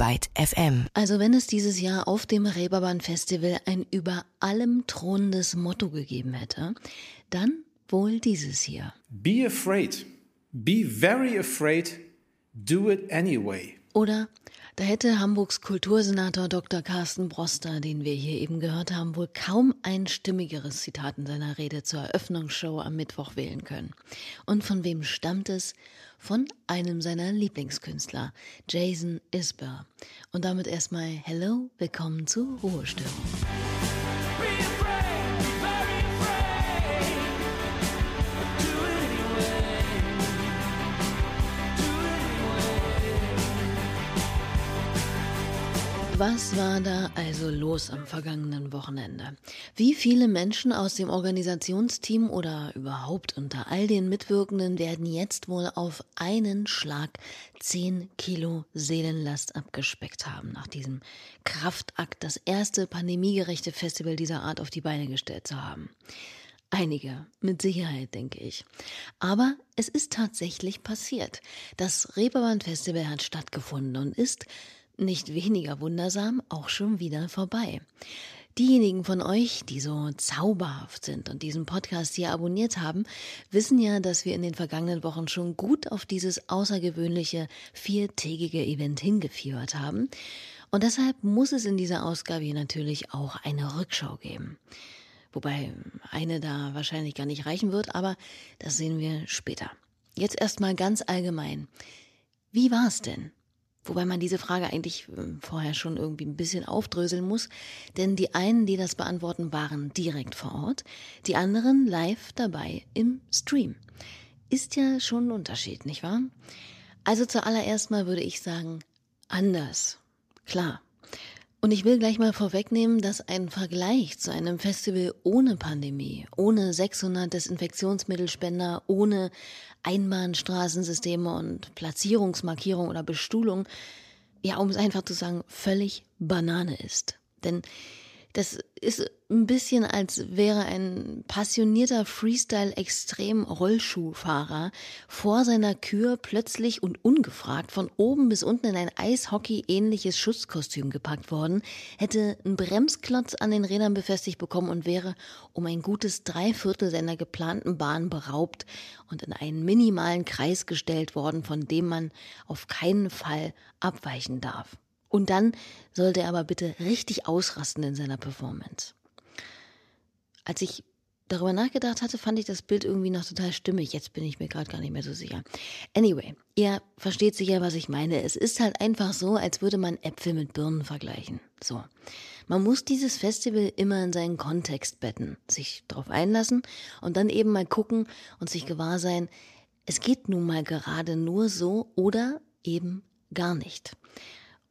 Byte FM. Also wenn es dieses Jahr auf dem Reeperbahn Festival ein über allem thronendes Motto gegeben hätte, dann wohl dieses hier. Be afraid. Be very afraid. Do it anyway. Oder da hätte Hamburgs Kultursenator Dr. Carsten Broster, den wir hier eben gehört haben, wohl kaum ein stimmigeres Zitat in seiner Rede zur Eröffnungsshow am Mittwoch wählen können. Und von wem stammt es? Von einem seiner Lieblingskünstler, Jason Isbell. Und damit erstmal Hello, willkommen zu Ruhestörung. Was war da also los am vergangenen Wochenende? Wie viele Menschen aus dem Organisationsteam oder überhaupt unter all den Mitwirkenden werden jetzt wohl auf einen Schlag 10 Kilo Seelenlast abgespeckt haben, nach diesem Kraftakt das erste pandemiegerechte Festival dieser Art auf die Beine gestellt zu haben? Einige, mit Sicherheit, denke ich. Aber es ist tatsächlich passiert. Das Reeperbahn Festival hat stattgefunden und ist nicht weniger wundersam, auch schon wieder vorbei. Diejenigen von euch, die so zauberhaft sind und diesen Podcast hier abonniert haben, wissen ja, dass wir in den vergangenen Wochen schon gut auf dieses außergewöhnliche viertägige Event hingefiebert haben. Und deshalb muss es in dieser Ausgabe hier natürlich auch eine Rückschau geben. Wobei eine da wahrscheinlich gar nicht reichen wird, aber das sehen wir später. Jetzt erstmal ganz allgemein. Wie war es denn? Wobei man diese Frage eigentlich ähm, vorher schon irgendwie ein bisschen aufdröseln muss, denn die einen, die das beantworten, waren direkt vor Ort, die anderen live dabei im Stream. Ist ja schon ein Unterschied, nicht wahr? Also zuallererst mal würde ich sagen, anders. Klar. Und ich will gleich mal vorwegnehmen, dass ein Vergleich zu einem Festival ohne Pandemie, ohne 600 Desinfektionsmittelspender, ohne Einbahnstraßensysteme und Platzierungsmarkierung oder Bestuhlung, ja, um es einfach zu sagen, völlig Banane ist. Denn das ist ein bisschen, als wäre ein passionierter Freestyle-Extrem-Rollschuhfahrer vor seiner Kür plötzlich und ungefragt von oben bis unten in ein Eishockey-ähnliches Schutzkostüm gepackt worden, hätte einen Bremsklotz an den Rädern befestigt bekommen und wäre um ein gutes Dreiviertel seiner geplanten Bahn beraubt und in einen minimalen Kreis gestellt worden, von dem man auf keinen Fall abweichen darf. Und dann sollte er aber bitte richtig ausrasten in seiner Performance. Als ich darüber nachgedacht hatte, fand ich das Bild irgendwie noch total stimmig. Jetzt bin ich mir gerade gar nicht mehr so sicher. Anyway, ihr versteht sicher, was ich meine. Es ist halt einfach so, als würde man Äpfel mit Birnen vergleichen. So. Man muss dieses Festival immer in seinen Kontext betten, sich darauf einlassen und dann eben mal gucken und sich gewahr sein, es geht nun mal gerade nur so oder eben gar nicht.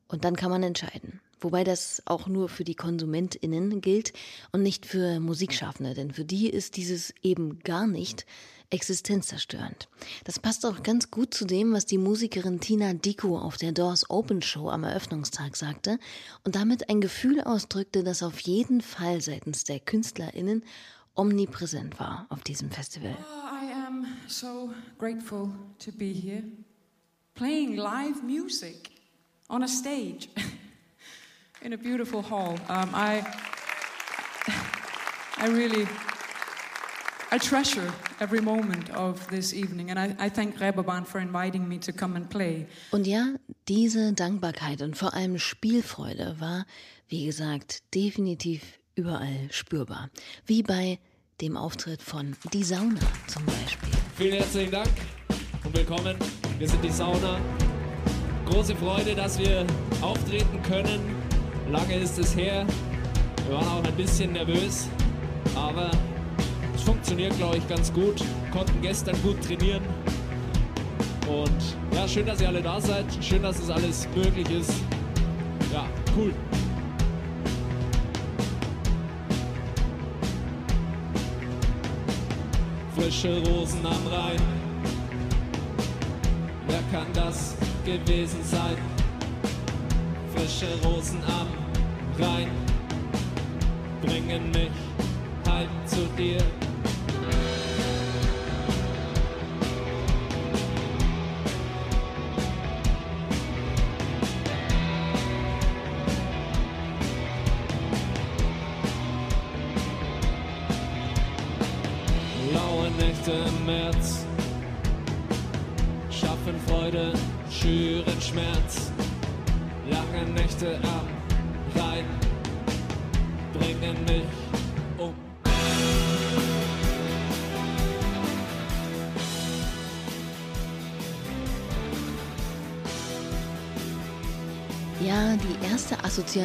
Und dann kann man entscheiden. Wobei das auch nur für die KonsumentInnen gilt und nicht für Musikschaffende, denn für die ist dieses eben gar nicht existenzzerstörend. Das passt auch ganz gut zu dem, was die Musikerin Tina Diko auf der Doors Open Show am Eröffnungstag sagte und damit ein Gefühl ausdrückte, das auf jeden Fall seitens der KünstlerInnen omnipräsent war auf diesem Festival. Oh, I am so grateful to be here, playing live music. On a stage in a beautiful hall. Um, I, I really, I treasure every moment of this evening, and I, I thank Reeperbahn for inviting me to come and play. Und ja, diese Dankbarkeit und vor allem Spielfreude war, wie gesagt, definitiv überall spürbar. Wie bei dem Auftritt von Die Sauna zum Beispiel. Vielen herzlichen Dank und willkommen. Wir sind Die Sauna große Freude, dass wir auftreten können. Lange ist es her. Wir waren auch ein bisschen nervös, aber es funktioniert, glaube ich, ganz gut. Konnten gestern gut trainieren. Und ja, schön, dass ihr alle da seid. Schön, dass es alles möglich ist. Ja, cool. Frische Rosen am Rhein. Wer kann das gewesen sein. Frische Rosen am Rhein bringen mich halt zu dir.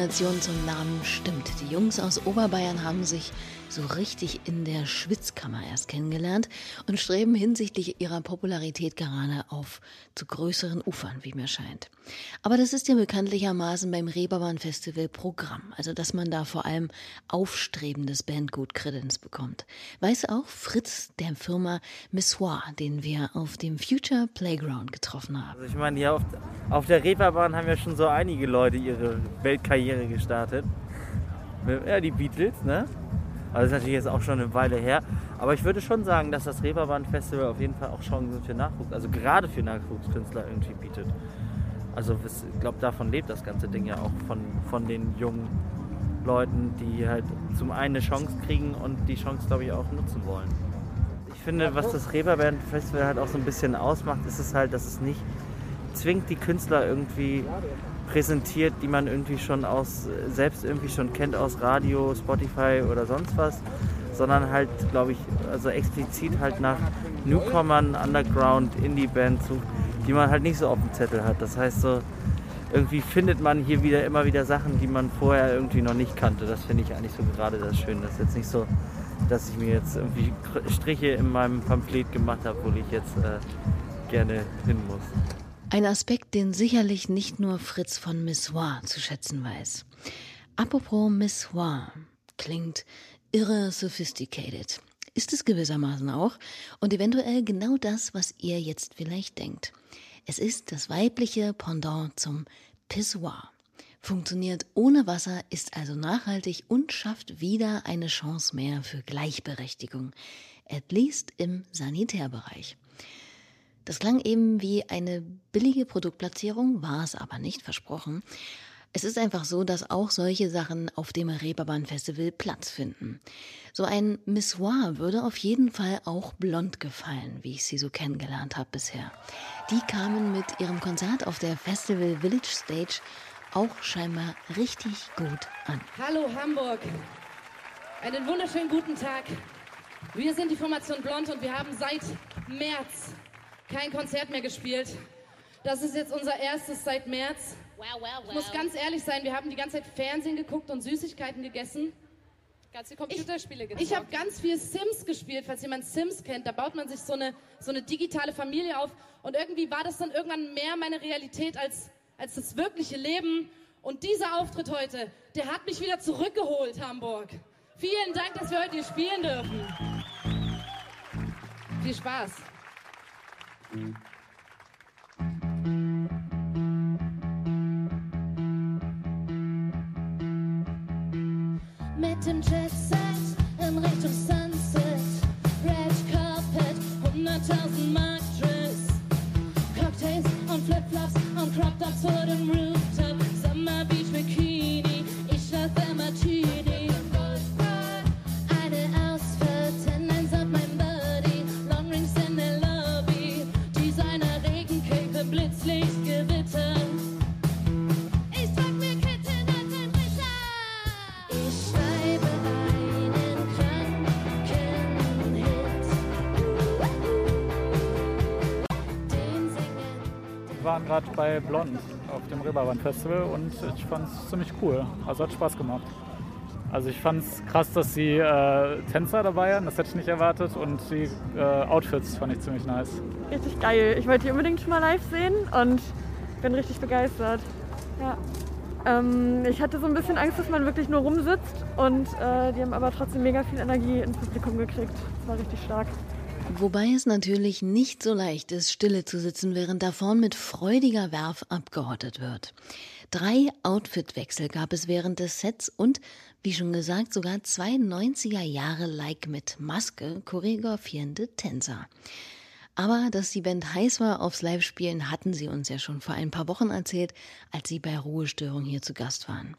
Erste Assoziation zum Namen stimmt. Die Jungs aus Oberbayern haben sich so richtig in der Schwitzkammer erst kennengelernt und streben hinsichtlich ihrer Popularität gerade auf zu größeren Ufern, wie mir scheint. Aber das ist ja bekanntlichermaßen beim Reeperbahn Festival Programm, also dass man da vor allem aufstrebendes Bandgut Kredenz bekommt. Weiß auch Fritz der Firma Missoir, den wir auf dem Future Playground getroffen haben. Also ich meine, hier auf, auf der Reeperbahn haben ja schon so einige Leute ihre Weltkarriere gestartet. Ja, die Beatles, ne? Also das ist natürlich jetzt auch schon eine Weile her. Aber ich würde schon sagen, dass das Reeperbahn-Festival auf jeden Fall auch Chancen für Nachwuchs, also gerade für Nachwuchskünstler irgendwie bietet. Also ich glaube, davon lebt das ganze Ding ja auch von, von den jungen Leuten, die halt zum einen eine Chance kriegen und die Chance, glaube ich, auch nutzen wollen. Ich finde, was das Reeperbahn-Festival halt auch so ein bisschen ausmacht, ist es halt, dass es nicht zwingt die Künstler irgendwie präsentiert, die man irgendwie schon aus, selbst irgendwie schon kennt aus Radio, Spotify oder sonst was, sondern halt, glaube ich, also explizit halt nach Newcomern, Underground, Indie-Bands sucht, die man halt nicht so auf dem Zettel hat. Das heißt so, irgendwie findet man hier wieder immer wieder Sachen, die man vorher irgendwie noch nicht kannte. Das finde ich eigentlich so gerade das Schöne. Das ist jetzt nicht so, dass ich mir jetzt irgendwie Striche in meinem Pamphlet gemacht habe, wo ich jetzt äh, gerne hin muss. Ein Aspekt, den sicherlich nicht nur Fritz von Missoir zu schätzen weiß. Apropos Missoir klingt irre sophisticated. Ist es gewissermaßen auch und eventuell genau das, was ihr jetzt vielleicht denkt. Es ist das weibliche Pendant zum Pissoir. Funktioniert ohne Wasser, ist also nachhaltig und schafft wieder eine Chance mehr für Gleichberechtigung. At least im Sanitärbereich. Das klang eben wie eine billige Produktplatzierung, war es aber nicht versprochen. Es ist einfach so, dass auch solche Sachen auf dem Reeperbahn Festival Platz finden. So ein Missoir würde auf jeden Fall auch blond gefallen, wie ich sie so kennengelernt habe bisher. Die kamen mit ihrem Konzert auf der Festival Village Stage auch scheinbar richtig gut an. Hallo Hamburg. Einen wunderschönen guten Tag. Wir sind die Formation Blond und wir haben seit März kein Konzert mehr gespielt. Das ist jetzt unser erstes seit März. Wow, wow, wow. Ich muss ganz ehrlich sein, wir haben die ganze Zeit Fernsehen geguckt und Süßigkeiten gegessen. Ganz viele Computerspiele gezockt. Ich habe ganz viel Sims gespielt, falls jemand Sims kennt. Da baut man sich so eine, so eine digitale Familie auf. Und irgendwie war das dann irgendwann mehr meine Realität als, als das wirkliche Leben. Und dieser Auftritt heute, der hat mich wieder zurückgeholt, Hamburg. Vielen Dank, dass wir heute hier spielen dürfen. Viel Spaß. Mit dem Jetset in Richtung gerade bei Blond auf dem Reeperbahn Festival und ich fand es ziemlich cool. Also hat Spaß gemacht. Also ich fand es krass, dass die äh, Tänzer dabei waren, das hätte ich nicht erwartet und die äh, Outfits fand ich ziemlich nice. richtig geil. Ich wollte die unbedingt schon mal live sehen und bin richtig begeistert. Ja. Ähm, ich hatte so ein bisschen Angst, dass man wirklich nur rumsitzt und äh, die haben aber trotzdem mega viel Energie ins Publikum gekriegt. Das war richtig stark. Wobei es natürlich nicht so leicht ist, stille zu sitzen, während da vorn mit freudiger Werf abgehottet wird. Drei Outfitwechsel gab es während des Sets und, wie schon gesagt, sogar zwei 90er Jahre Like mit Maske choreografierende Tänzer. Aber dass die Band heiß war aufs Live-Spielen, hatten sie uns ja schon vor ein paar Wochen erzählt, als sie bei Ruhestörung hier zu Gast waren.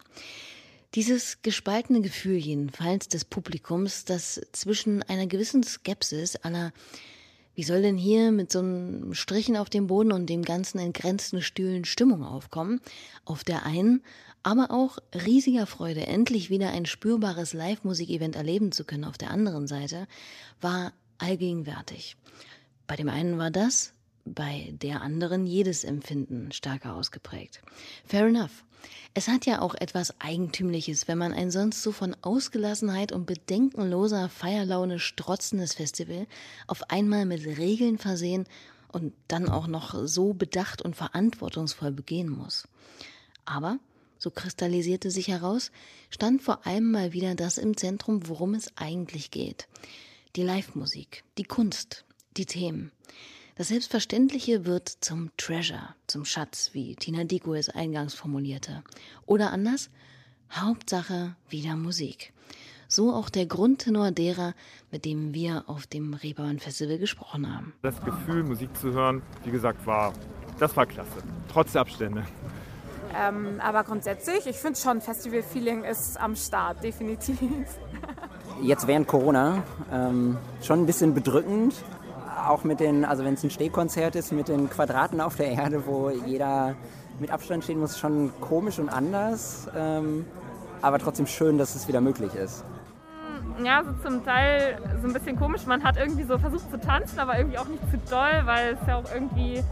Dieses gespaltene Gefühl jedenfalls des Publikums, das zwischen einer gewissen Skepsis aller Wie soll denn hier mit so einem Strichen auf dem Boden und dem ganzen entgrenzten Stühlen Stimmung aufkommen? Auf der einen, aber auch riesiger Freude, endlich wieder ein spürbares Live-Musik-Event erleben zu können auf der anderen Seite, war allgegenwärtig. Bei dem einen war das, bei der anderen jedes Empfinden stärker ausgeprägt. Fair enough. Es hat ja auch etwas Eigentümliches, wenn man ein sonst so von Ausgelassenheit und bedenkenloser Feierlaune strotzendes Festival auf einmal mit Regeln versehen und dann auch noch so bedacht und verantwortungsvoll begehen muss. Aber, so kristallisierte sich heraus, stand vor allem mal wieder das im Zentrum, worum es eigentlich geht. Die Live-Musik, die Kunst, die Themen. Das Selbstverständliche wird zum Treasure, zum Schatz, wie Tina Dico es eingangs formulierte. Oder anders, Hauptsache wieder Musik. So auch der Grundtenor derer, mit dem wir auf dem Reeperbahn Festival gesprochen haben. Das Gefühl, Musik zu hören, wie gesagt, war, das war klasse. Trotz der Abstände. Ähm, aber grundsätzlich, ich finde schon, Festival-Feeling ist am Start, definitiv. Jetzt während Corona ähm, schon ein bisschen bedrückend, auch mit den, also wenn es ein Stehkonzert ist, mit den Quadraten auf der Erde, wo jeder mit Abstand stehen muss, schon komisch und anders. Ähm, aber trotzdem schön, dass es wieder möglich ist. Ja, so zum Teil so ein bisschen komisch. Man hat irgendwie so versucht zu tanzen, aber irgendwie auch nicht zu doll, weil es ja auch irgendwie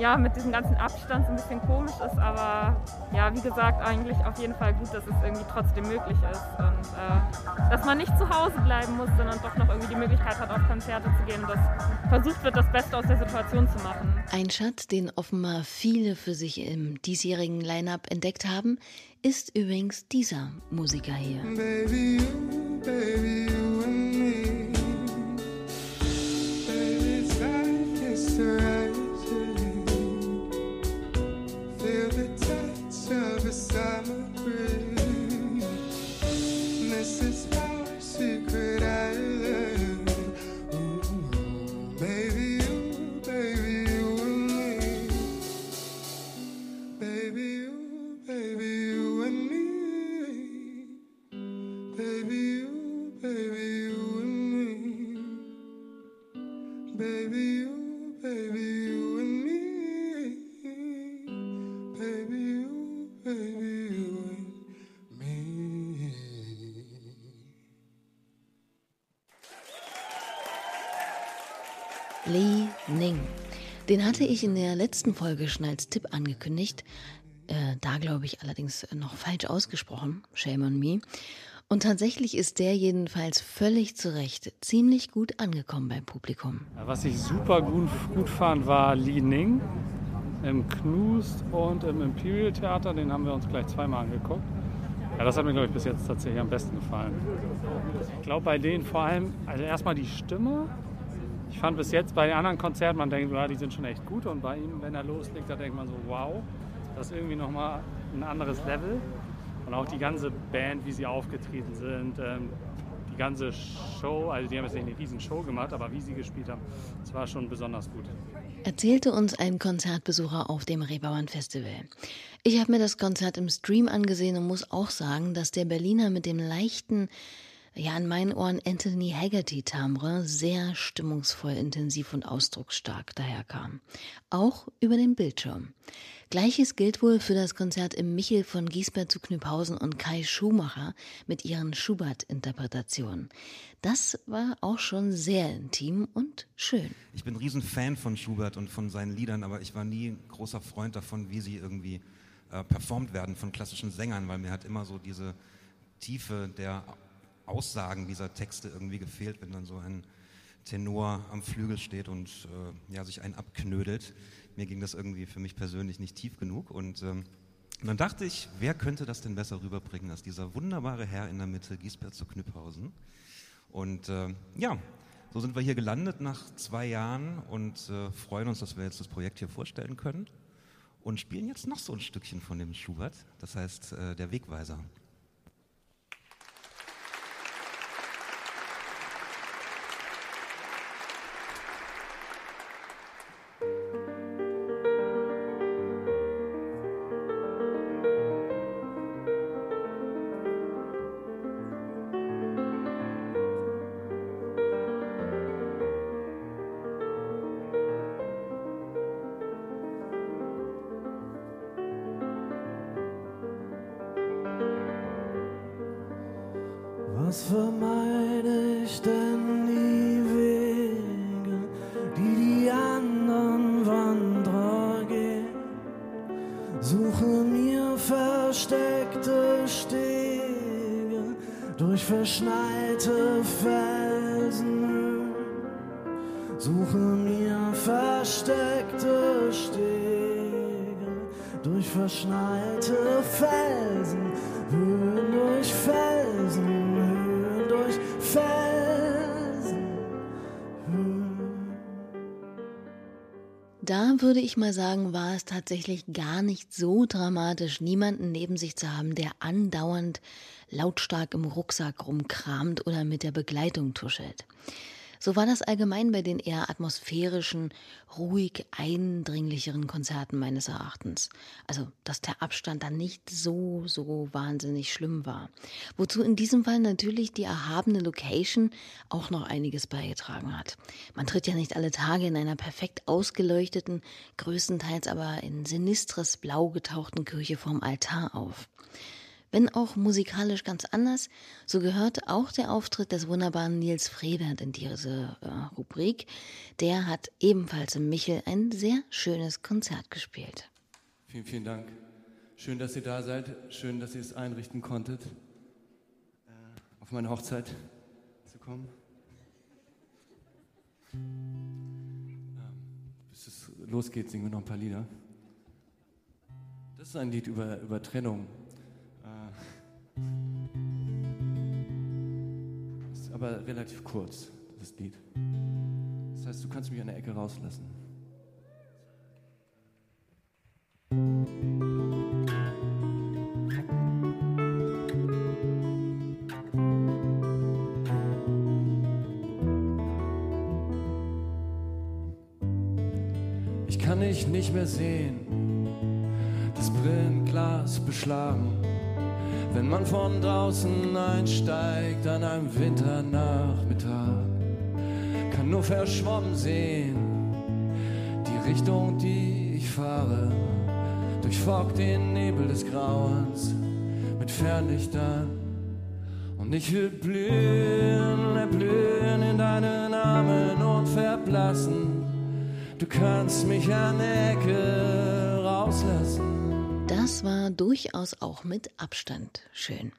ja, mit diesem ganzen Abstand so ein bisschen komisch ist. Aber ja, wie gesagt, eigentlich auf jeden Fall gut, dass es irgendwie trotzdem möglich ist. Und äh, dass man nicht zu Hause bleiben muss, sondern doch noch irgendwie die Möglichkeit hat, auf Konzerte zu gehen. Dass versucht wird, das Beste aus der Situation zu machen. Ein Schatz, den offenbar viele für sich im diesjährigen Line-Up entdeckt haben, ist übrigens dieser Musiker hier. Baby, you, baby, Li Den hatte ich in der letzten Folge schon als Tipp angekündigt. Äh, da glaube ich allerdings noch falsch ausgesprochen. Shame on me. Und tatsächlich ist der jedenfalls völlig zu Recht ziemlich gut angekommen beim Publikum. Was ich super gut, gut fand, war Li Ning im Knust und im Imperial Theater. Den haben wir uns gleich zweimal angeguckt. Ja, das hat mir, glaube ich, bis jetzt tatsächlich am besten gefallen. Ich glaube, bei denen vor allem, also erstmal die Stimme, ich fand bis jetzt bei anderen Konzerten, man denkt, ja, die sind schon echt gut. Und bei ihm, wenn er loslegt, da denkt man so, wow, das ist irgendwie nochmal ein anderes Level. Und auch die ganze Band, wie sie aufgetreten sind, ähm, die ganze Show, also die haben jetzt nicht eine riesen Show gemacht, aber wie sie gespielt haben, das war schon besonders gut. Erzählte uns ein Konzertbesucher auf dem Reeperbahn Festival. Ich habe mir das Konzert im Stream angesehen und muss auch sagen, dass der Berliner mit dem leichten ja in meinen Ohren Anthony Haggerty-Timbre sehr stimmungsvoll, intensiv und ausdrucksstark daherkam. Auch über den Bildschirm. Gleiches gilt wohl für das Konzert im Michel von Giesbert zu Knüpphausen und Kai Schumacher mit ihren Schubert-Interpretationen. Das war auch schon sehr intim und schön. Ich bin ein Riesenfan von Schubert und von seinen Liedern, aber ich war nie großer Freund davon, wie sie irgendwie äh, performt werden von klassischen Sängern, weil mir hat immer so diese Tiefe der Aussagen dieser Texte irgendwie gefehlt, wenn dann so ein Tenor am Flügel steht und äh, ja, sich einen abknödelt. Mir ging das irgendwie für mich persönlich nicht tief genug und ähm, dann dachte ich, wer könnte das denn besser rüberbringen als dieser wunderbare Herr in der Mitte, Giesbert zu Knüpphausen. Und äh, ja, so sind wir hier gelandet nach zwei Jahren und äh, freuen uns, dass wir jetzt das Projekt hier vorstellen können und spielen jetzt noch so ein Stückchen von dem Schubert, das heißt äh, der Wegweiser. Suche mir versteckte Stege durch verschneite Felsen, Höhen durch Felsen, Höhen durch Felsen. Da würde ich mal sagen, war es tatsächlich gar nicht so dramatisch, niemanden neben sich zu haben, der andauernd lautstark im Rucksack rumkramt oder mit der Begleitung tuschelt. So war das allgemein bei den eher atmosphärischen, ruhig eindringlicheren Konzerten meines Erachtens. Also, dass der Abstand dann nicht so, so wahnsinnig schlimm war. Wozu in diesem Fall natürlich die erhabene Location auch noch einiges beigetragen hat. Man tritt ja nicht alle Tage in einer perfekt ausgeleuchteten, größtenteils aber in sinistres Blau getauchten Kirche vorm Altar auf. Wenn auch musikalisch ganz anders, so gehört auch der Auftritt des wunderbaren Nils Frevert in diese äh, Rubrik. Der hat ebenfalls im Michel ein sehr schönes Konzert gespielt. Vielen, vielen Dank. Schön, dass ihr da seid. Schön, dass ihr es einrichten konntet, äh, auf meine Hochzeit zu kommen. Ähm, bis es losgeht, singen wir noch ein paar Lieder. Das ist ein Lied über, über Trennung. Aber relativ kurz, das Lied. Das heißt, du kannst mich an der Ecke rauslassen. Verschwommen sehen die Richtung, die ich fahre, durchfogt den Nebel des Grauens mit Fernlichtern. Und ich will blühen, erblühen in deinen Armen und verblassen. Du kannst mich an Ecke rauslassen. Das war durchaus auch mit Abstand schön.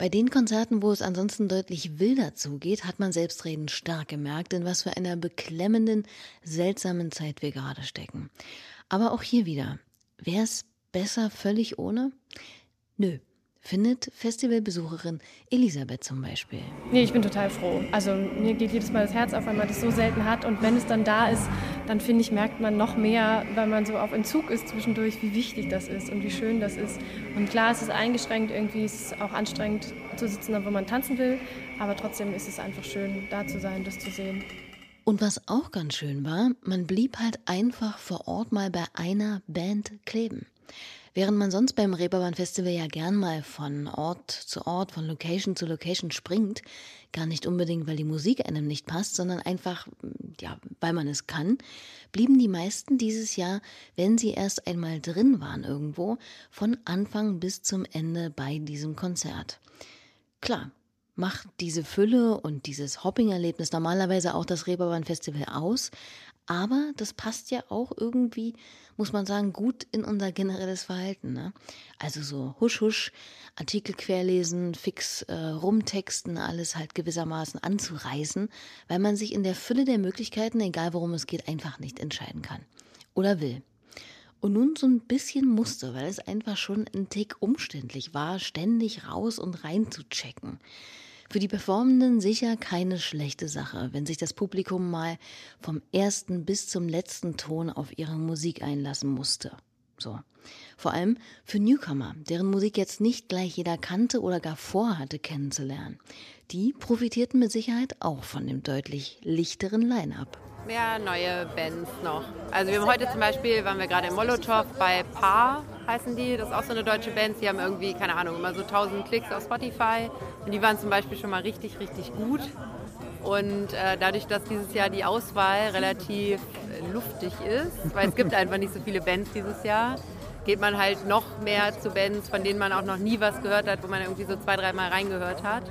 Bei den Konzerten, wo es ansonsten deutlich wilder zugeht, hat man selbstredend stark gemerkt, in was für einer beklemmenden, seltsamen Zeit wir gerade stecken. Aber auch hier wieder. Wäre es besser völlig ohne? Nö, findet Festivalbesucherin Elisabeth zum Beispiel. Nee, ich bin total froh. Also mir geht jedes Mal das Herz auf, weil man das so selten hat. Und wenn es dann da ist, dann finde ich, merkt man noch mehr, weil man so auf Entzug ist zwischendurch, wie wichtig das ist und wie schön das ist. Und klar, es ist eingeschränkt, irgendwie ist es auch anstrengend zu sitzen, wo man tanzen will. Aber trotzdem ist es einfach schön, da zu sein, das zu sehen. Und was auch ganz schön war, man blieb halt einfach vor Ort mal bei einer Band kleben. Während man sonst beim Reeperbahn Festival ja gern mal von Ort zu Ort, von Location zu Location springt, gar nicht unbedingt, weil die Musik einem nicht passt, sondern einfach, ja, weil man es kann, blieben die meisten dieses Jahr, wenn sie erst einmal drin waren irgendwo, von Anfang bis zum Ende bei diesem Konzert. Klar, macht diese Fülle und dieses Hopping-Erlebnis normalerweise auch das Reeperbahn Festival aus, aber das passt ja auch irgendwie, muss man sagen, gut in unser generelles Verhalten. Ne? Also so husch husch, Artikel querlesen, fix äh, rumtexten, alles halt gewissermaßen anzureißen, weil man sich in der Fülle der Möglichkeiten, egal worum es geht, einfach nicht entscheiden kann. Oder will. Und nun so ein bisschen musste, weil es einfach schon ein Tick umständlich war, ständig raus und rein zu checken. Für die Performenden sicher keine schlechte Sache, wenn sich das Publikum mal vom ersten bis zum letzten Ton auf ihre Musik einlassen musste. So. Vor allem für Newcomer, deren Musik jetzt nicht gleich jeder kannte oder gar vorhatte kennenzulernen. Die profitierten mit Sicherheit auch von dem deutlich lichteren Line-up mehr neue Bands noch. Also wir haben heute zum Beispiel, waren wir gerade im Molotow bei Paar, heißen die. Das ist auch so eine deutsche Band. Die haben irgendwie, keine Ahnung, immer so 1000 Klicks auf Spotify. Und die waren zum Beispiel schon mal richtig, richtig gut. Und äh, dadurch, dass dieses Jahr die Auswahl relativ luftig ist, weil es gibt einfach nicht so viele Bands dieses Jahr, geht man halt noch mehr zu Bands, von denen man auch noch nie was gehört hat, wo man irgendwie so zwei, dreimal reingehört hat.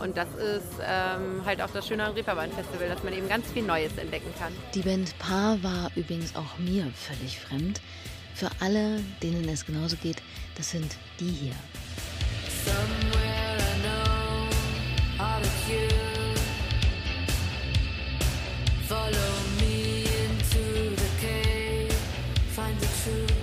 Und das ist ähm, halt auch das Schöne am Reeperbahn-Festival, dass man eben ganz viel Neues entdecken kann. Die Band Paar war übrigens auch mir völlig fremd. Für alle, denen es genauso geht, das sind die hier. Follow me into the cave, find the truth.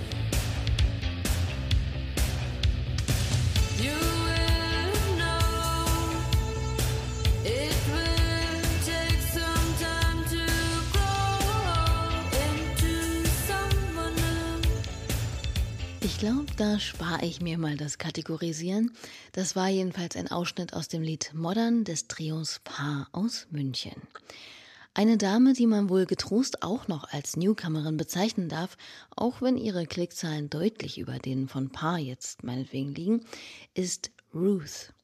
Ich glaube, da spare ich mir mal das Kategorisieren. Das war jedenfalls ein Ausschnitt aus dem Lied Modern des Trios Paar aus München. Eine Dame, die man wohl getrost auch noch als Newcomerin bezeichnen darf, auch wenn ihre Klickzahlen deutlich über denen von Paar jetzt meinetwegen liegen, ist Ruth.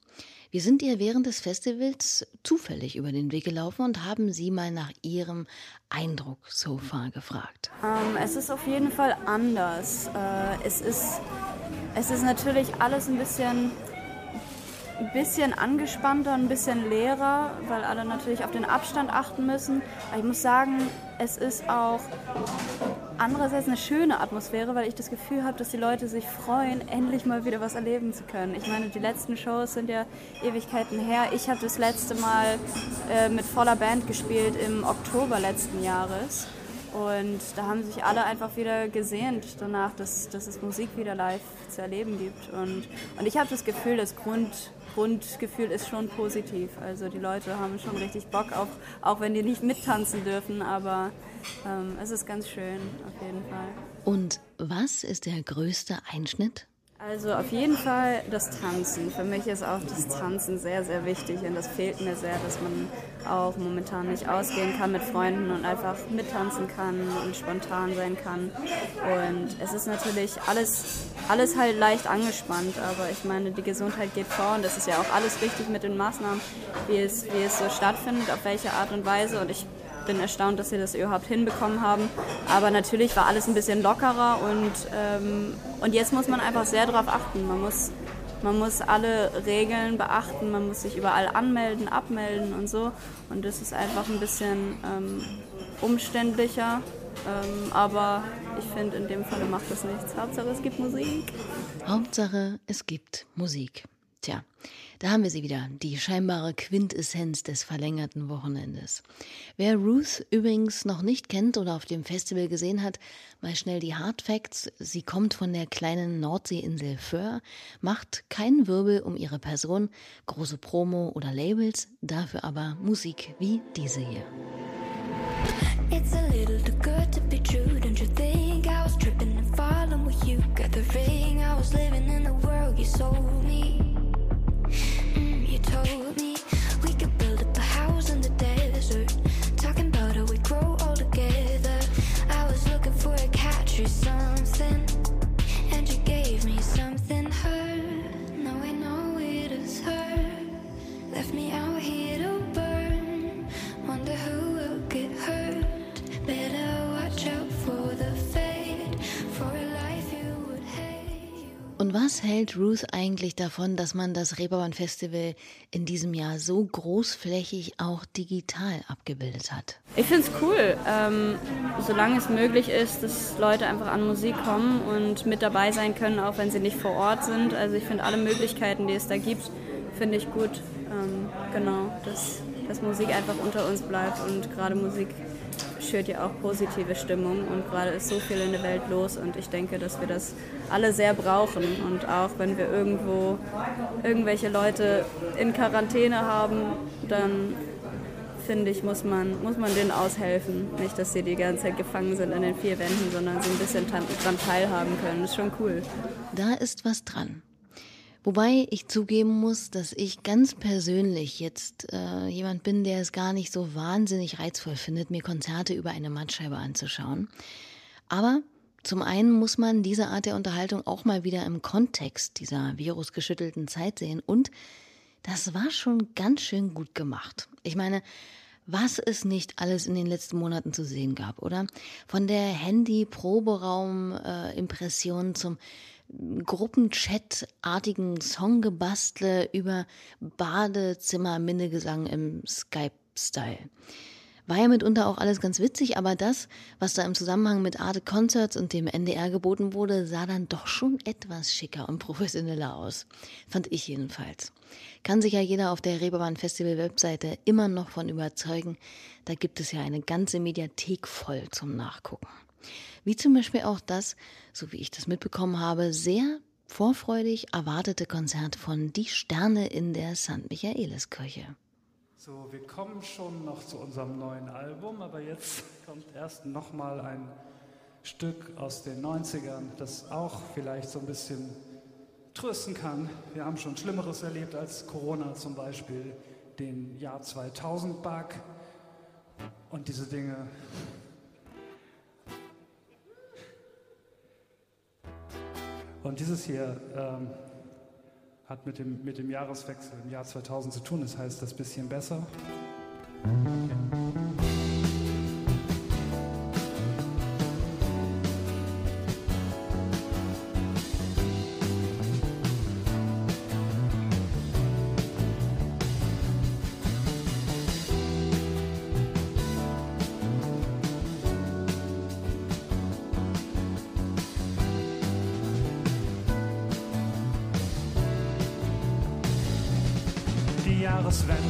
Wir sind ihr während des Festivals zufällig über den Weg gelaufen und haben sie mal nach ihrem Eindruck so far gefragt. Ähm, es ist auf jeden Fall anders. Äh, es, ist, es ist natürlich alles ein bisschen, ein bisschen angespannter, ein bisschen leerer, weil alle natürlich auf den Abstand achten müssen. Aber ich muss sagen, es ist auch andererseits eine schöne Atmosphäre, weil ich das Gefühl habe, dass die Leute sich freuen, endlich mal wieder was erleben zu können. Ich meine, die letzten Shows sind ja Ewigkeiten her. Ich habe das letzte Mal äh, mit voller Band gespielt im Oktober letzten Jahres. Und da haben sich alle einfach wieder gesehnt danach, dass, dass es Musik wieder live zu erleben gibt. Und, und ich habe das Gefühl, das Grund, Grundgefühl ist schon positiv. Also die Leute haben schon richtig Bock, auch, auch wenn die nicht mittanzen dürfen. Aber ähm, es ist ganz schön, auf jeden Fall. Und was ist der größte Einschnitt? Also auf jeden Fall das Tanzen. Für mich ist auch das Tanzen sehr, sehr wichtig und das fehlt mir sehr, dass man auch momentan nicht ausgehen kann mit Freunden und einfach mittanzen kann und spontan sein kann. Und es ist natürlich alles, alles halt leicht angespannt, aber ich meine, die Gesundheit geht vor und das ist ja auch alles richtig mit den Maßnahmen, wie es, wie es so stattfindet, auf welche Art und Weise. Und ich bin erstaunt, dass sie das überhaupt hinbekommen haben. Aber natürlich war alles ein bisschen lockerer und, ähm, und jetzt muss man einfach sehr darauf achten. Man muss, man muss alle Regeln beachten, man muss sich überall anmelden, abmelden und so. Und das ist einfach ein bisschen ähm, umständlicher. Ähm, aber ich finde, in dem Falle macht das nichts. Hauptsache, es gibt Musik. Hauptsache, es gibt Musik. Tja, da haben wir sie wieder, die scheinbare Quintessenz des verlängerten Wochenendes. Wer Ruth übrigens noch nicht kennt oder auf dem Festival gesehen hat, mal schnell die Hard Facts. Sie kommt von der kleinen Nordseeinsel Föhr, macht keinen Wirbel um ihre Person, große Promo oder Labels, dafür aber Musik wie diese hier. It's a little too good to be true, don't you think? I was tripping and falling with you. Got the ring, I was living in the world you sold me. Was hält Ruth eigentlich davon, dass man das Reeperbahn Festival in diesem Jahr so großflächig auch digital abgebildet hat? Ich finde es cool, ähm, solange es möglich ist, dass Leute einfach an Musik kommen und mit dabei sein können, auch wenn sie nicht vor Ort sind. Also ich finde alle Möglichkeiten, die es da gibt, finde ich gut. Ähm, genau, dass, dass Musik einfach unter uns bleibt und gerade Musik schürt ja auch positive Stimmung und gerade ist so viel in der Welt los und ich denke, dass wir das alle sehr brauchen und auch wenn wir irgendwo irgendwelche Leute in Quarantäne haben, dann finde ich, muss man, muss man denen aushelfen. Nicht, dass sie die ganze Zeit gefangen sind in den vier Wänden, sondern sie ein bisschen dran teilhaben können. Das ist schon cool. Da ist was dran. Wobei ich zugeben muss, dass ich ganz persönlich jetzt äh, jemand bin, der es gar nicht so wahnsinnig reizvoll findet, mir Konzerte über eine Mattscheibe anzuschauen. Aber zum einen muss man diese Art der Unterhaltung auch mal wieder im Kontext dieser virusgeschüttelten Zeit sehen und das war schon ganz schön gut gemacht. Ich meine, Was es nicht alles in den letzten Monaten zu sehen gab, oder? Von der Handy-Proberaum-Impression zum Gruppenchat-artigen Songgebastle über Badezimmer-Minnegesang im Skype-Style. War ja mitunter auch alles ganz witzig, aber das, was da im Zusammenhang mit Arte Concerts und dem NDR geboten wurde, sah dann doch schon etwas schicker und professioneller aus. Fand ich jedenfalls. Kann sich ja jeder auf der Reeperbahn Festival Webseite immer noch von überzeugen. Da gibt es ja eine ganze Mediathek voll zum Nachgucken. Wie zum Beispiel auch das, so wie ich das mitbekommen habe, sehr vorfreudig erwartete Konzert von Die Sterne in der St. Michaeliskirche. So, wir kommen schon noch zu unserem neuen Album, aber jetzt kommt erst noch mal ein Stück aus den 90ern, das auch vielleicht so ein bisschen trösten kann. Wir haben schon Schlimmeres erlebt als Corona, zum Beispiel den Jahr 2000 Bug und diese Dinge. Und dieses hier ähm, hat mit dem, mit dem Jahreswechsel im Jahr 2000 zu tun. Das heißt, das bisschen besser. Die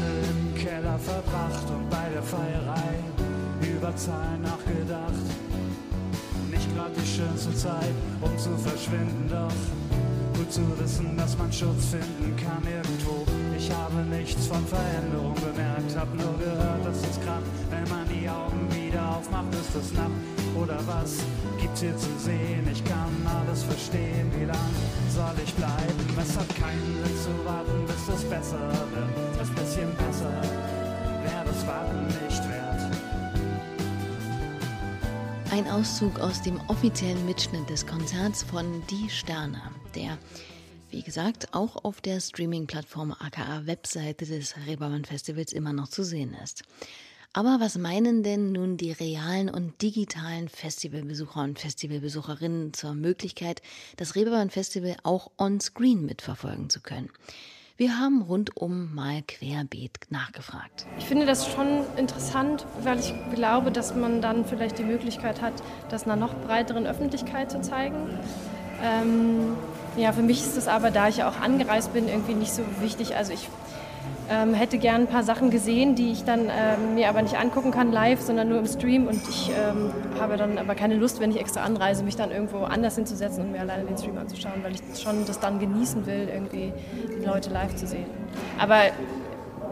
Jahreswende im Keller verbracht und bei der Feierei über Zahlen nachgedacht. Nicht gerade die schönste Zeit, um zu verschwinden, doch gut zu wissen, dass man Schutz finden kann irgendwo. Ich habe nichts von Veränderung bemerkt, hab nur gehört, dass es kracht. Wenn man die Augen wieder aufmacht, ist es Nacht. Oder was gibt's hier zu sehen? Ich kann alles verstehen. Wie lang soll ich bleiben? Es hat keinen Sinn zu warten, bis es besser wird. Das bisschen besser wäre das Warten nicht wert. Ein Auszug aus dem offiziellen Mitschnitt des Konzerts von Die Sterne, der, wie gesagt, auch auf der Streaming-Plattform aka Webseite des Reeperbahn Festivals immer noch zu sehen ist. Aber was meinen denn nun die realen und digitalen Festivalbesucher und Festivalbesucherinnen zur Möglichkeit, das Reeperbahn Festival auch on-screen mitverfolgen zu können? Wir haben rundum mal querbeet nachgefragt. Ich finde das schon interessant, weil ich glaube, dass man dann vielleicht die Möglichkeit hat, das einer noch breiteren Öffentlichkeit zu zeigen. Ähm, ja, für mich ist es aber, da ich ja auch angereist bin, irgendwie nicht so wichtig. Also ich ähm, hätte gern ein paar Sachen gesehen, die ich dann ähm, mir aber nicht angucken kann live, sondern nur im Stream. Und ich ähm, habe dann aber keine Lust, wenn ich extra anreise, mich dann irgendwo anders hinzusetzen und mir alleine den Stream anzuschauen, weil ich schon das dann genießen will, irgendwie die Leute live zu sehen. Aber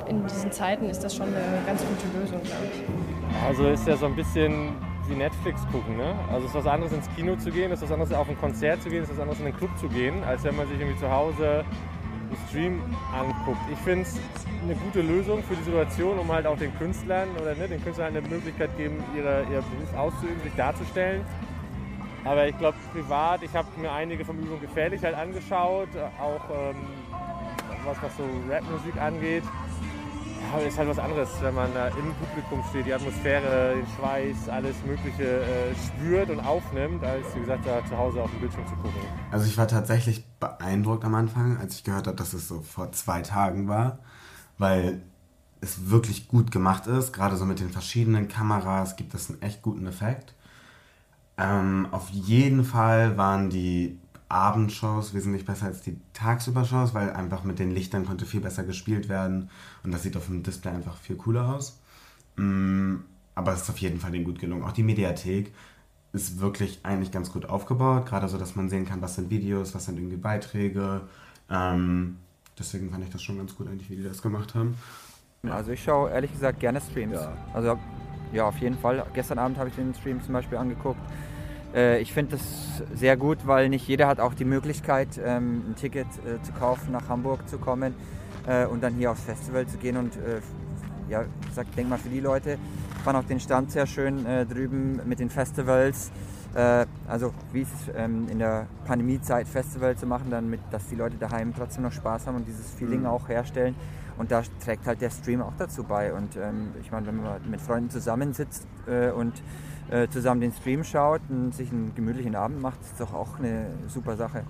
in diesen Zeiten ist das schon eine ganz gute Lösung, glaube ich. Also ist ja so ein bisschen wie Netflix gucken, ne? Also es ist was anderes ins Kino zu gehen, ist was anderes auf ein Konzert zu gehen, ist was anderes in den Club zu gehen, als wenn man sich irgendwie zu Hause Stream anguckt. Ich finde es eine gute Lösung für die Situation, um halt auch den Künstlern oder ne, den Künstlern eine Möglichkeit geben, ihre, ihr Beruf auszuüben, sich darzustellen. Aber ich glaube, privat, ich habe mir einige vom Übung gefährlich halt angeschaut, auch ähm, was, was so Rapmusik angeht. Ja, aber ist halt was anderes, wenn man da im Publikum steht, die Atmosphäre, den Schweiß, alles Mögliche äh, spürt und aufnimmt, als wie gesagt da zu Hause auf dem Bildschirm zu gucken. Also ich war tatsächlich beeindruckt am Anfang, als ich gehört habe, dass es so vor zwei Tagen war, weil es wirklich gut gemacht ist. Gerade so mit den verschiedenen Kameras gibt es einen echt guten Effekt. Ähm, auf jeden Fall waren die Abendshows wesentlich besser als die Tagsüber-Shows, weil einfach mit den Lichtern konnte viel besser gespielt werden und das sieht auf dem Display einfach viel cooler aus. Mm, aber es ist auf jeden Fall denen gut gelungen. Auch die Mediathek ist wirklich eigentlich ganz gut aufgebaut, gerade so, dass man sehen kann, was sind Videos, was sind irgendwie Beiträge. Ähm, deswegen fand ich das schon ganz gut eigentlich, wie die das gemacht haben. Also ich schaue ehrlich gesagt gerne Streams. Also ja, auf jeden Fall. Gestern Abend habe ich den Stream zum Beispiel angeguckt. Äh, ich finde das sehr gut, weil nicht jeder hat auch die Möglichkeit, ähm, ein Ticket äh, zu kaufen, nach Hamburg zu kommen äh, und dann hier aufs Festival zu gehen. Und ja, ich sag, denk mal für die Leute, ich fand auch den Stand sehr schön drüben mit den Festivals. Also wie es ähm, in der Pandemiezeit Festival zu machen, dann mit, dass die Leute daheim trotzdem noch Spaß haben und dieses Feeling Mhm. auch herstellen. Und da trägt halt der Stream auch dazu bei. Und ähm, ich meine, wenn man mit Freunden zusammensitzt und äh, zusammen den Stream schaut und sich einen gemütlichen Abend macht, ist doch auch eine super Sache.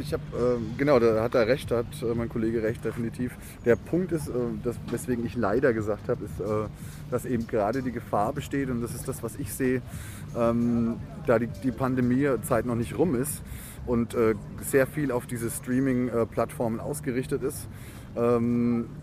Ich habe, ähm, genau, da hat er recht, da hat äh, mein Kollege recht, definitiv. Der Punkt ist, äh, das, weswegen ich leider gesagt habe, ist, äh, dass eben gerade die Gefahr besteht, und das ist das, was ich sehe, ähm, da die, die Pandemiezeit noch nicht rum ist und äh, sehr viel auf diese Streaming-Plattformen ausgerichtet ist,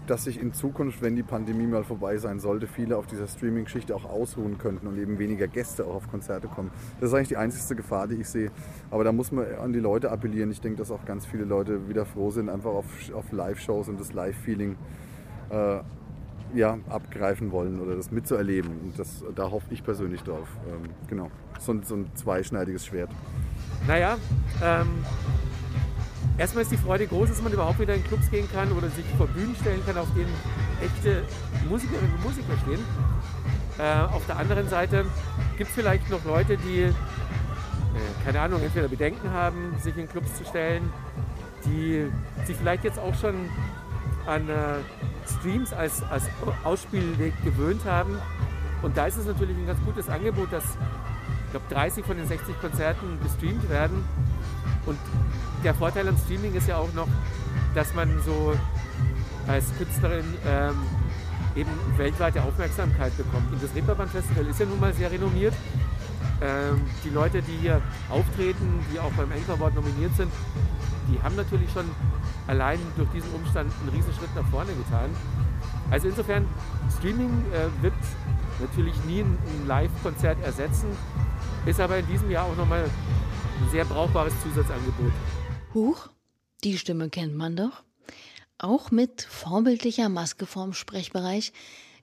dass sich in Zukunft, wenn die Pandemie mal vorbei sein sollte, viele auf dieser Streaming-Geschichte auch ausruhen könnten und eben weniger Gäste auch auf Konzerte kommen. Das ist eigentlich die einzigste Gefahr, die ich sehe. Aber da muss man an die Leute appellieren. Ich denke, dass auch ganz viele Leute wieder froh sind, einfach auf, auf Live-Shows und das Live-Feeling äh, ja, abgreifen wollen oder das mitzuerleben. Und das, da hoffe ich persönlich drauf. Ähm, genau. So, ein- so ein zweischneidiges Schwert. Naja, ähm, erstmal ist die Freude groß, dass man überhaupt wieder in Clubs gehen kann oder sich vor Bühnen stellen kann, auf denen echte Musikerinnen und Musiker stehen. Äh, auf der anderen Seite gibt es vielleicht noch Leute, die, äh, keine Ahnung, entweder Bedenken haben, sich in Clubs zu stellen, die sich vielleicht jetzt auch schon an äh, Streams als, als Ausspielweg gewöhnt haben. Und da ist es natürlich ein ganz gutes Angebot, dass ich glaube 30 von den 60 Konzerten gestreamt werden. Und der Vorteil am Streaming ist ja auch noch, dass man so als Künstlerin ähm, eben weltweite Aufmerksamkeit bekommt. Und das Reeperbahn Festival ist ja nun mal sehr renommiert. Ähm, die Leute, die hier auftreten, die auch beim Anchor Award nominiert sind, die haben natürlich schon allein durch diesen Umstand einen Riesenschritt nach vorne getan. Also insofern, Streaming äh, wird natürlich nie ein, ein Live-Konzert ersetzen, ist aber in diesem Jahr auch nochmal ein sehr brauchbares Zusatzangebot. Huch, die Stimme kennt man doch. Auch mit vorbildlicher Maske vorm Sprechbereich.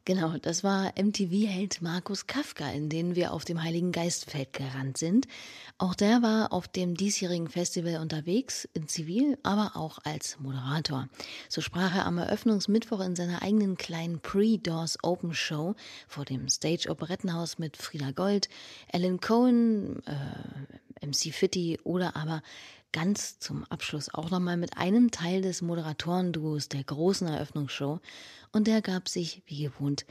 Genau, das war MTV-Held Markus Kafka, in den wir auf dem Heiligen Geistfeld gerannt sind. Auch der war auf dem diesjährigen Festival unterwegs, in Zivil, aber auch als Moderator. So sprach er am Eröffnungsmittwoch in seiner eigenen kleinen Pre-Doors Open Show vor dem Stage Operettenhaus mit Frieda Gold, Alan Cohen, äh, MC Fitty oder aber ganz zum Abschluss auch nochmal mit einem Teil des Moderatorenduos der großen Eröffnungsshow und der gab sich, wie gewohnt,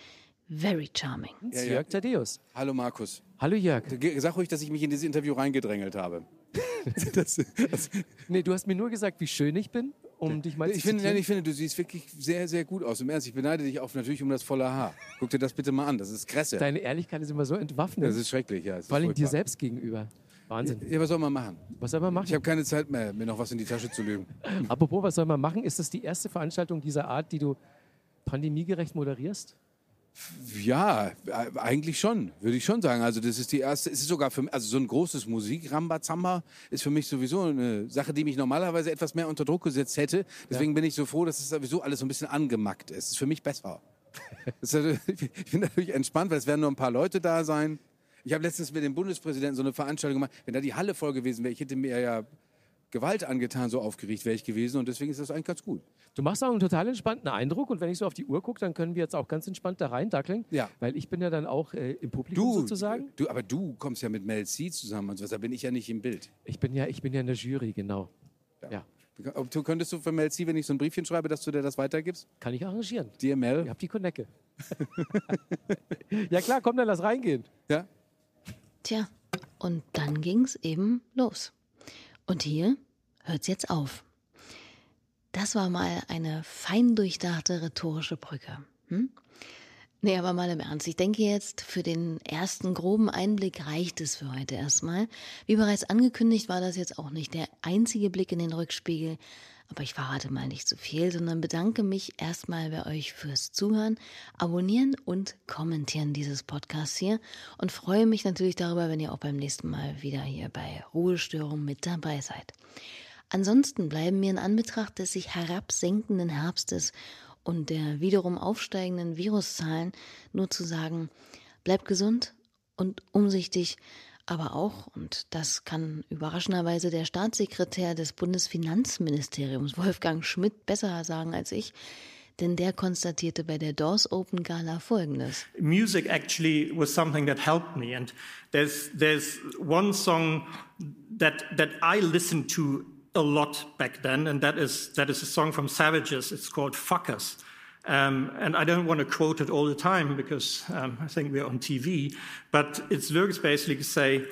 very charming. Ja, Jörg Thaddeus. Hallo Markus. Hallo Jörg. Sag ruhig, dass ich mich in dieses Interview reingedrängelt habe. das, das, Nee, du hast mir nur gesagt, wie schön ich bin, um dich mal ich zu finde, nein, ich finde, du siehst wirklich sehr, sehr gut aus. Im Ernst, ich beneide dich auch natürlich um das volle Haar. Guck dir das bitte mal an, das ist Kresse. Deine Ehrlichkeit ist immer so entwaffnet. Das ist schrecklich, ja. Vor allem dir selbst gegenüber. Wahnsinn. Ja, was soll man machen? Was soll man machen? Ich habe keine Zeit mehr, mir noch was in die Tasche zu lügen. Apropos, was soll man machen? Ist das die erste Veranstaltung dieser Art, die du pandemiegerecht moderierst? Ja, äh, eigentlich schon, würde ich schon sagen. Also das ist die erste, es ist sogar für mich, also so ein großes Musikrambazamba ist für mich sowieso eine Sache, die mich normalerweise etwas mehr unter Druck gesetzt hätte. Deswegen bin ich so froh, dass es sowieso alles so ein bisschen angemackt ist. Es ist für mich besser. Ich bin natürlich entspannt, weil es werden nur ein paar Leute da sein. Ich habe letztens mit dem Bundespräsidenten so eine Veranstaltung gemacht. Wenn da die Halle voll gewesen wäre, ich hätte mir ja Gewalt angetan, so aufgeregt wäre ich gewesen. Und deswegen ist das eigentlich ganz gut. Du machst auch einen total entspannten Eindruck und wenn ich so auf die Uhr gucke, dann können wir jetzt auch ganz entspannt da reindackeln. Ja. Weil ich bin ja dann auch äh, im Publikum Du, sozusagen. du, aber du kommst ja mit Mel C zusammen und so was. Da bin ich ja nicht im Bild. Ich bin ja, ich bin ja in der Jury, genau. Ja. Ob Du könntest du für Mel C, wenn ich so ein Briefchen schreibe, dass du dir das weitergibst? Kann ich arrangieren. Dir Mel? Ich hab die Konecke. ja klar, komm, dann lass reingehen. Ja. Tja, und dann ging's eben los. Und hier hört's jetzt auf. Das war mal eine fein durchdachte rhetorische Brücke. Hm? Nee, aber mal im Ernst. Ich denke jetzt, für den ersten groben Einblick reicht es für heute erstmal. Wie bereits angekündigt, war das jetzt auch nicht der einzige Blick in den Rückspiegel. Aber ich verrate mal nicht zu viel, sondern bedanke mich erstmal bei euch fürs Zuhören, Abonnieren und Kommentieren dieses Podcasts hier und freue mich natürlich darüber, wenn ihr auch beim nächsten Mal wieder hier bei Ruhestörung mit dabei seid. Ansonsten bleiben mir in Anbetracht des sich herabsenkenden Herbstes und der wiederum aufsteigenden Viruszahlen nur zu sagen, bleibt gesund und umsichtig, aber auch, und das kann überraschenderweise der Staatssekretär des Bundesfinanzministeriums, Wolfgang Schmidt, besser sagen als ich, denn der konstatierte bei der Doors Open Gala Folgendes. music actually was something that helped me. And there's there's one song that that I listened to a lot back then, and that is that is a song from Savages. It's called "Fuckers." Um, and I don't want to quote it all the time because um, I think we're on TV, but its lyrics basically say,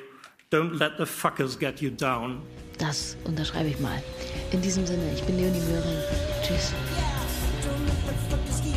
"Don't let the fuckers get you down." Das unterschreibe ich mal. In diesem Sinne, ich bin Leonie Möhring. Tschüss. Don't let the fuckers